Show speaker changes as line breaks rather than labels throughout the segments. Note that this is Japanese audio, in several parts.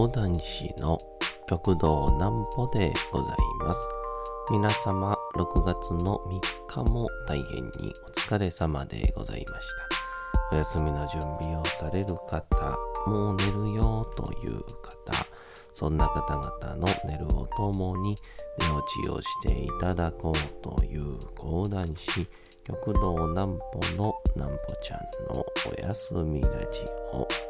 講談師の極道南歩でございます。皆様、6月の3日も大変にお疲れ様でございました。お休みの準備をされる方、もう寝るよという方、そんな方々の寝るをともに寝落ちをしていただこうという講談師、極道南歩の南歩ちゃんのおやすみラジオ。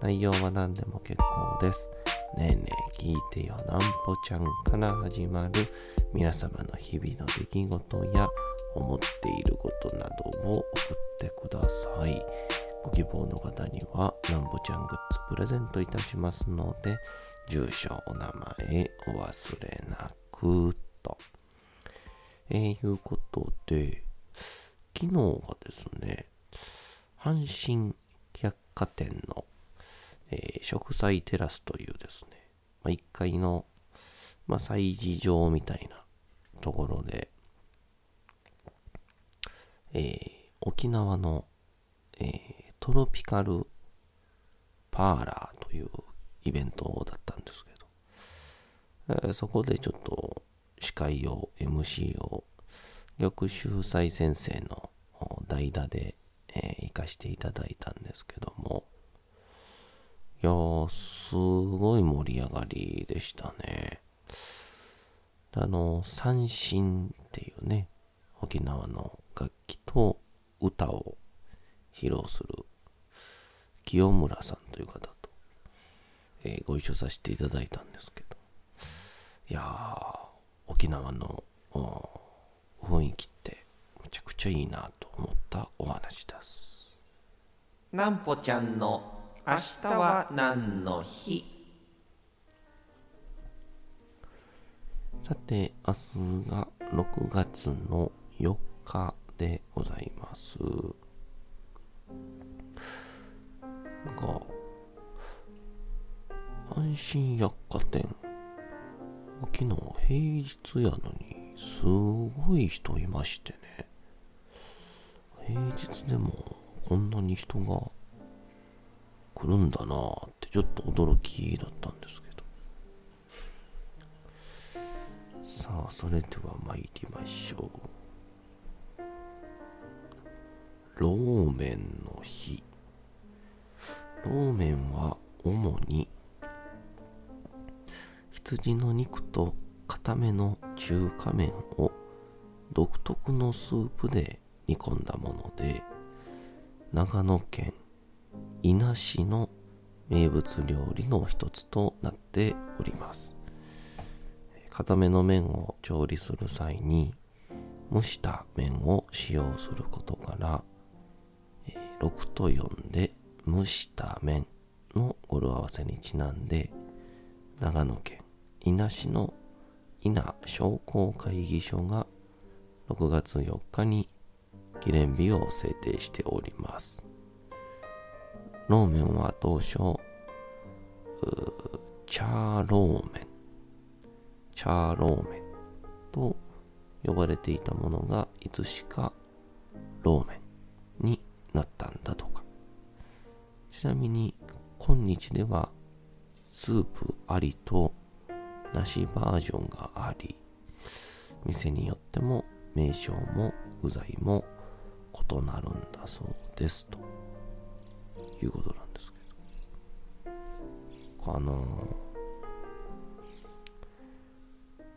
内容は何でも結構です。ねえねえ聞いてよなんぽちゃんから始まる皆様の日々の出来事や思っていることなどを送ってください。ご希望の方にはなんぽちゃんグッズプレゼントいたしますので、住所、お名前お忘れなくと。えー、いうことで、昨日がですね、阪神百貨店のえー、植栽テラスというですね、まあ、1階の、まあ、催事場みたいなところで、えー、沖縄の、えー、トロピカルパーラーというイベントだったんですけど、えー、そこでちょっと司会を MC を玉秀斎先生の代打で、えー、行かしていただいたんですけど、いやー、すごい盛り上がりでしたね。あの、三振っていうね、沖縄の楽器と歌を披露する清村さんという方と、えー、ご一緒させていただいたんですけど、いやー、沖縄の雰囲気ってめちゃくちゃいいなと思ったお話です。
なんぽちゃんの明日は何の日？
さて、明日が6月の4日でございます。なんか、阪神百貨店、昨日平日やのに、すごい人いましてね。平日でもこんなに人が来るんだなってちょっと驚きだったんですけど。さあそれでは参りましょう。ローメンの日。ローメンは主に羊の肉と固めの中華麺を独特のスープで煮込んだもので長野県伊那市の名物料理の一つとなっております。固めの麺を調理する際に蒸した麺を使用することから6と4で蒸した麺の語呂合わせにちなんで長野県伊那市の伊那商工会議所が6月4日に記念日を制定しております。ローメンは当初、チャーローメン、チャーローメンと呼ばれていたものがいつしかローメンになったんだとか。ちなみに今日ではスープありとなしバージョンがあり、店によっても名称も具材も異なるんだそうですと。いうことなんですけど。あの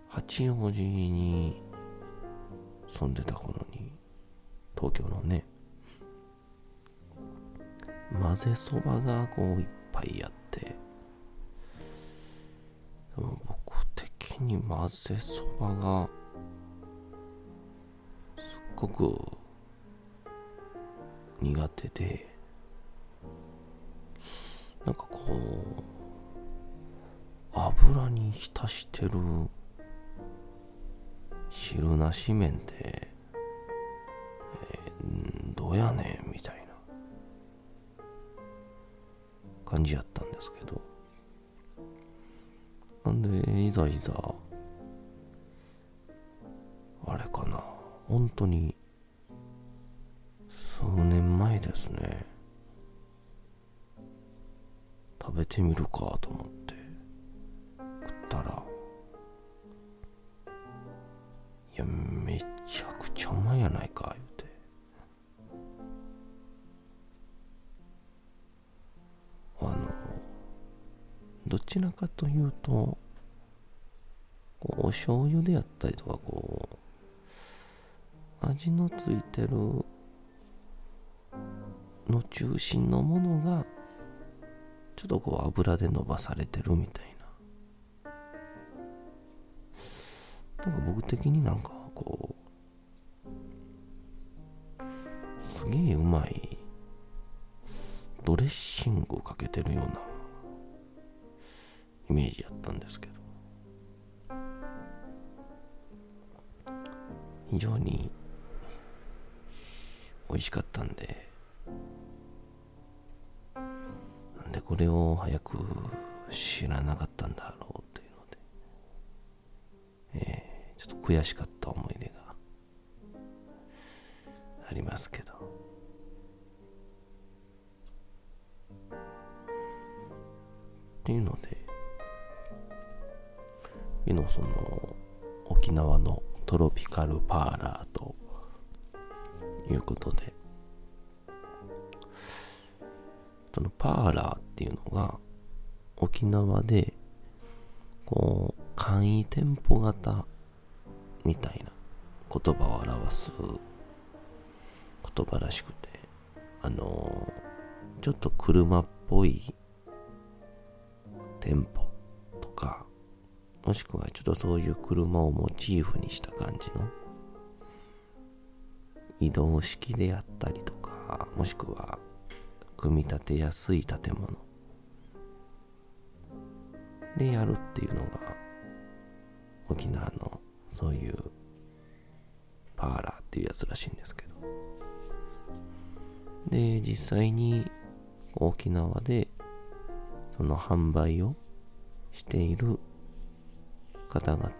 八王子に住んでた頃に東京のね混ぜそばがこういっぱいあってでも僕的に混ぜそばがすっごく苦手でなんかこう油に浸してる汁なし麺って、えー、どうやねんみたいな感じやったんですけど。なんでいざいざあれかな。本当に食べてみるかと思って。食ったらいやめちゃくちゃうまいやないか言うて。あのどちらかというとこうお醤油であったりとかこう味のついてるの中心のものがちょっとこう油で伸ばされてるみたいな。なんか僕的になんかこうすげえうまいドレッシングをかけてるようなイメージやったんですけど。非常に美味しかったんででこれを早く知らなかったんだろうっていうので、えー、ちょっと悔しかった思い出がありますけど。っていうので昨日その沖縄のトロピカルパーラーということでそのパーラーっていうのが沖縄でこう簡易店舗型みたいな言葉を表す言葉らしくてあのちょっと車っぽい店舗とかもしくはちょっとそういう車をモチーフにした感じの移動式であったりとかもしくは組み立てやすい建物。でやるっていうのが沖縄のそういうパーラーっていうやつらしいんですけど。で実際に沖縄でその販売をしている方々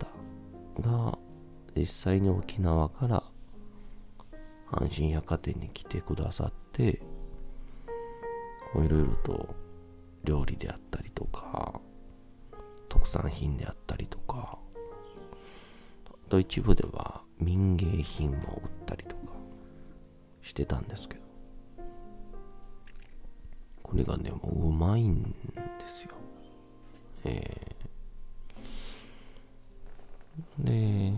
が実際に沖縄から阪神百貨店に来てくださっていろいろと料理であったりとか特産品であったりとかあと一部では民芸品も売ったりとかしてたんですけどこれがねもううまいんですよ。えー、で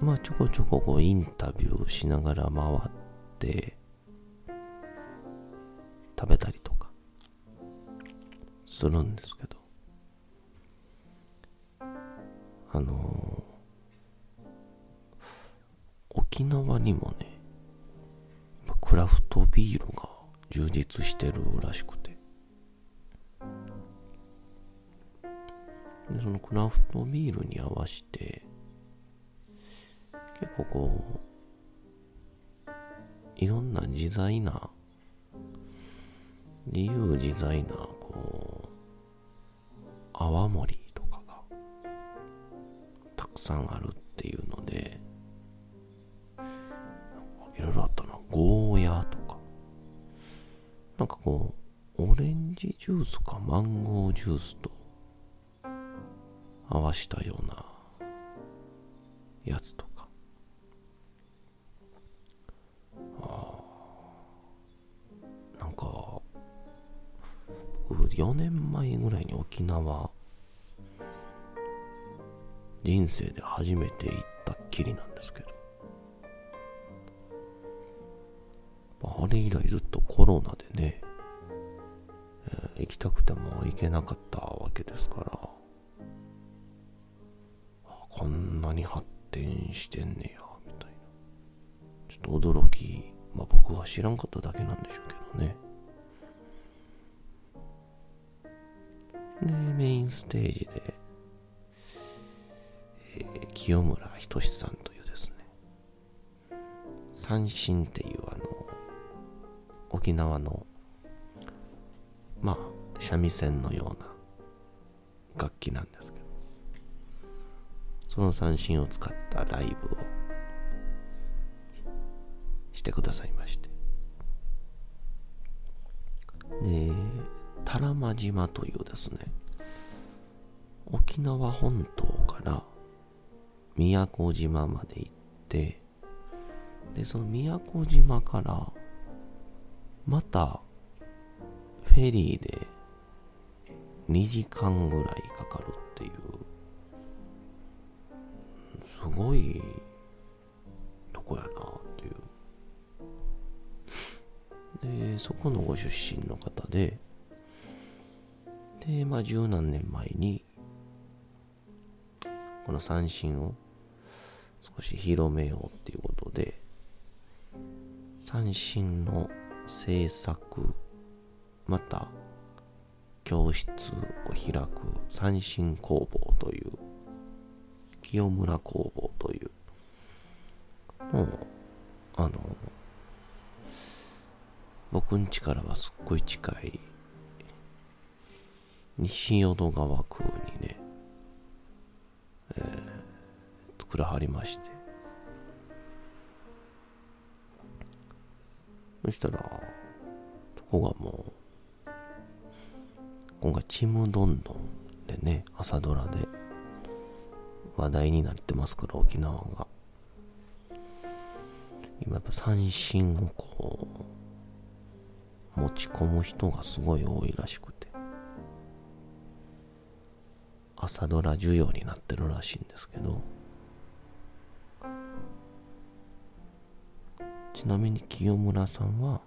まあちょこちょここうインタビューしながら回ってするんですけど。あの、沖縄にもねクラフトビールが充実してるらしくて。でそのクラフトビールに合わせて結構こういろんな自在な自由自在なこう泡盛とかがたくさんあるっていうのでいろいろあったな。ゴーヤーとか。なんかこうオレンジジュースかマンゴージュースと合わしたようなやつと沖縄人生で初めて行ったっきりなんですけど。あれ以来ずっとコロナでね、えー、行きたくても行けなかったわけですから。こんなに発展してんねやみたいな。ちょっと驚き。まあ僕は知らんかっただけなんでしょうけどね。で、メインステージで、えー清村仁さんというですね、三振っていうあの、沖縄の、まあ、三味線のような楽器なんですけど、その三振を使ったライブをしてくださいまして。で、多良間島というですね、沖縄本島から宮古島まで行って、で、その宮古島から、また、フェリーで2時間ぐらいかかるっていう、すごいとこやなっていう。で、そこのご出身の方で、で、まあ十何年前に、この三振を少し広めようっていうことで、三振の制作、また教室を開く三振工房という、清村工房という、もう、あの、僕ん家からはすっごい近い西淀川区にね、えー作らはりまして。そしたらそこがもう今回ちむどんどんでね朝ドラで話題になってますから沖縄が。今やっぱ三振をこう持ち込む人がすごい多いらしくて。朝ドラ需要になってるらしいんですけどちなみに清村さんは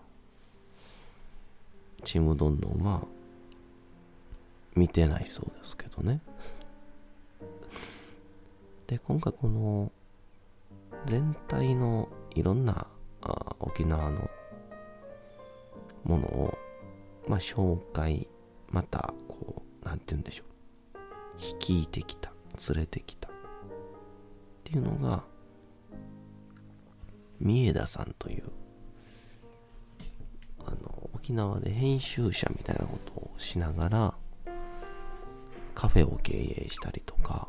ちむどんどんは見てないそうですけどね。で今回この全体のいろんなあ沖縄のものをまあ紹介またこうなんて言うんでしょう。率いてきた連れてきた。っていうのが三枝さんというあの沖縄で編集者みたいなことをしながらカフェを経営したりとか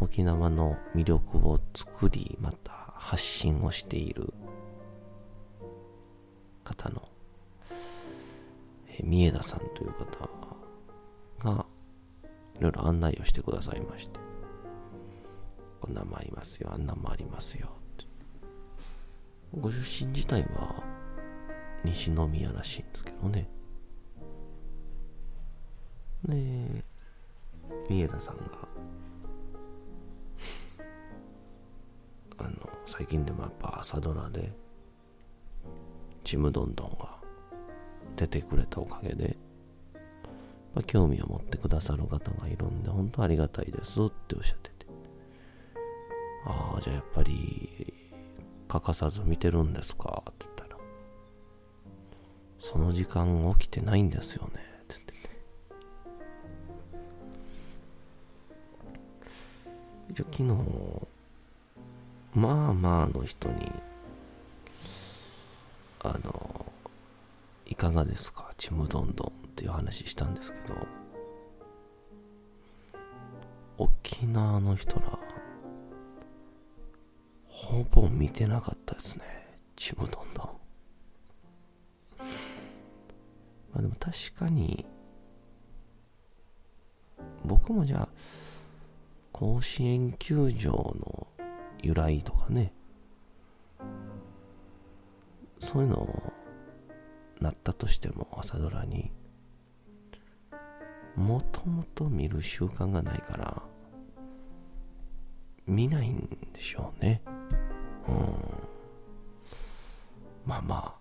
沖縄の魅力を作りまた発信をしている方の、え三枝さんという方がいろいろ案内をしてくださいまして。こんなんもありますよあんなんもありますよ。ってご出身自体は西宮らしいんですけどね。で三枝さんがあの最近でもやっぱ朝ドラでちむどんどんが出てくれたおかげで、まあ、興味を持ってくださる方がいるんで本当ありがたいですっておっしゃってて。ああじゃあやっぱり欠かさず見てるんですかって言ったら。その時間起きてないんですよねって言ってて。一応昨日まあまあの人にあのいかがですか？ちむどんどん。っていう話したんですけど沖縄の人らほぼ見てなかったですねちむどんどん。まあでも確かに僕もじゃあ甲子園球場の由来とかねそういうのをなったとしても朝ドラにもともと見る習慣がないから見ないんでしょうね。うん。まあま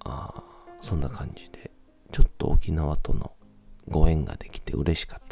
ああそんな感じでちょっと沖縄とのご縁ができて嬉しかった。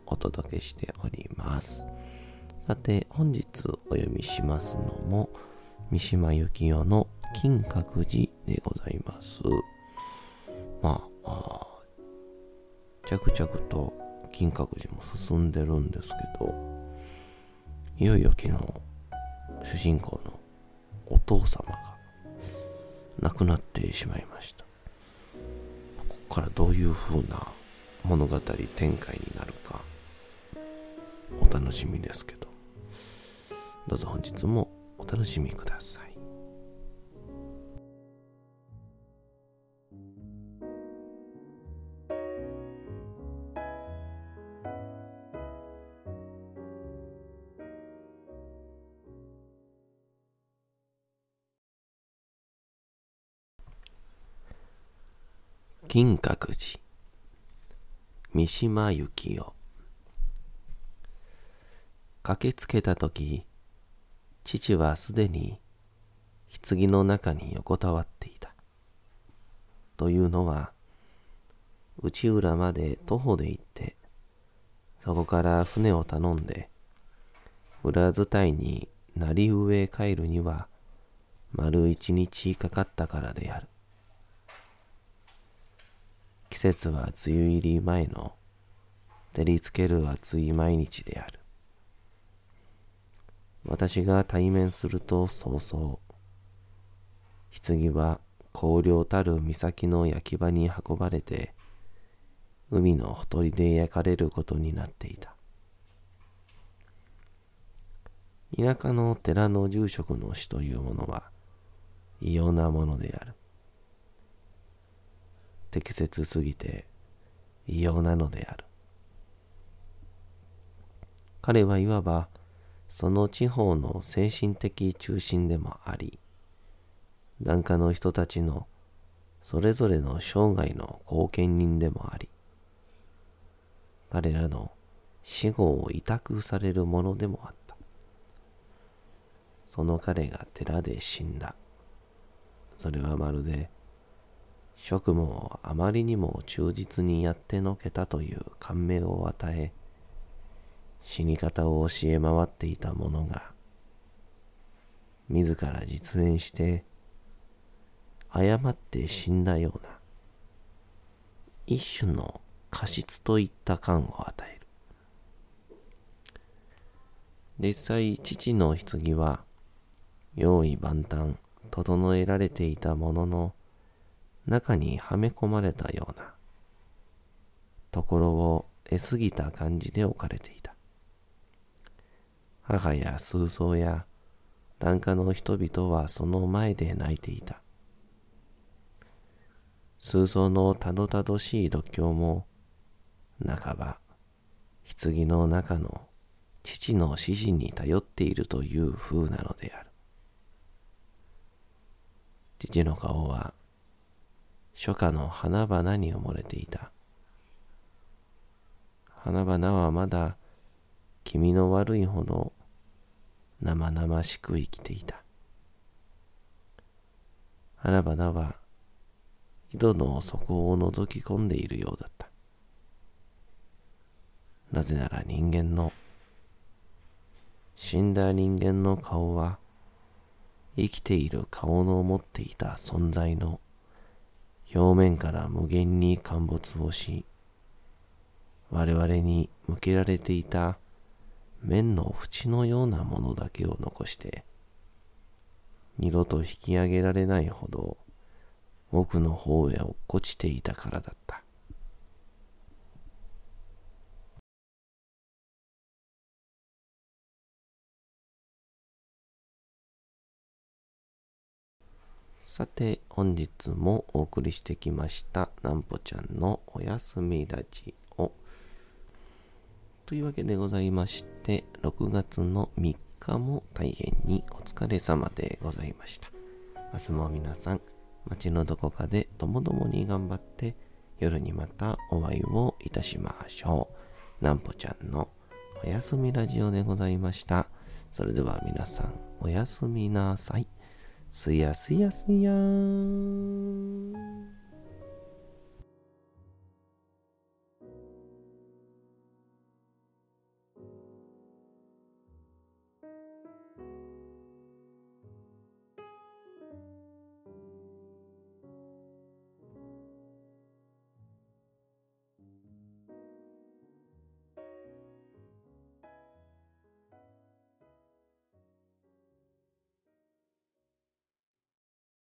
お届けしております。さて、本日お読みしますのも、三島由紀夫の金閣寺でございます。まあ、あ着々と金閣寺も進んでるんですけど、いよいよ昨日、主人公のお父様が亡くなってしまいました。ここからどういう風な物語展開になるかお楽しみですけど。どうぞ本日もお楽しみください。金閣寺三島由紀夫。駆けつけた時父はすでに棺の中に横たわっていたというのは内浦まで徒歩で行ってそこから船を頼んで裏伝いに成上へ帰るには丸一日かかったからである季節は梅雨入り前の照りつける暑い毎日である。私が対面すると早々、棺は荒涼たる岬の焼き場に運ばれて、海のほとりで焼かれることになっていた。田舎の寺の住職の死というものは異様なものである。適切すぎて異様なのである。彼はいわばその地方の精神的中心でもあり、檀家の人たちのそれぞれの生涯の後見人でもあり、彼らの死後を委託されるものでもあった。その彼が寺で死んだ。それはまるで職務をあまりにも忠実にやってのけたという感銘を与え、死に方を教え回っていた者が、自ら実演して、誤って死んだような、一種の過失といった感を与える。実際、父の棺は、用意万端、整えられていたものの、中にはめ込まれたようなところを得すぎた感じで置かれていた。母や数僧や檀家の人々はその前で泣いていた。数僧のたどたどしい度胸も、半ば、棺の中の父の指示に頼っているという風なのである。父の顔は初夏の花々に埋もれていた。花々はまだ気味の悪いほど生々しく生きていた。花々は井戸の底を覗き込んでいるようだった。なぜなら人間の、死んだ人間の顔は生きている顔の持っていた存在の表面から無限に陥没をし、我々に向けられていた面の縁のようなものだけを残して、二度と引き上げられないほど奥の方へ落っこちていたからだった。さて、本日もお送りしてきました、なんぽちゃんのおやすみラジ。というわけでございまして、6月の3日も大変にお疲れ様でございました。明日も皆さん、街のどこかでともどもに頑張って、夜にまたお会いをいたしましょう。なんぽちゃんのおやすみラジオでございました。それでは皆さん、おやすみなさい。すやすやすやーん。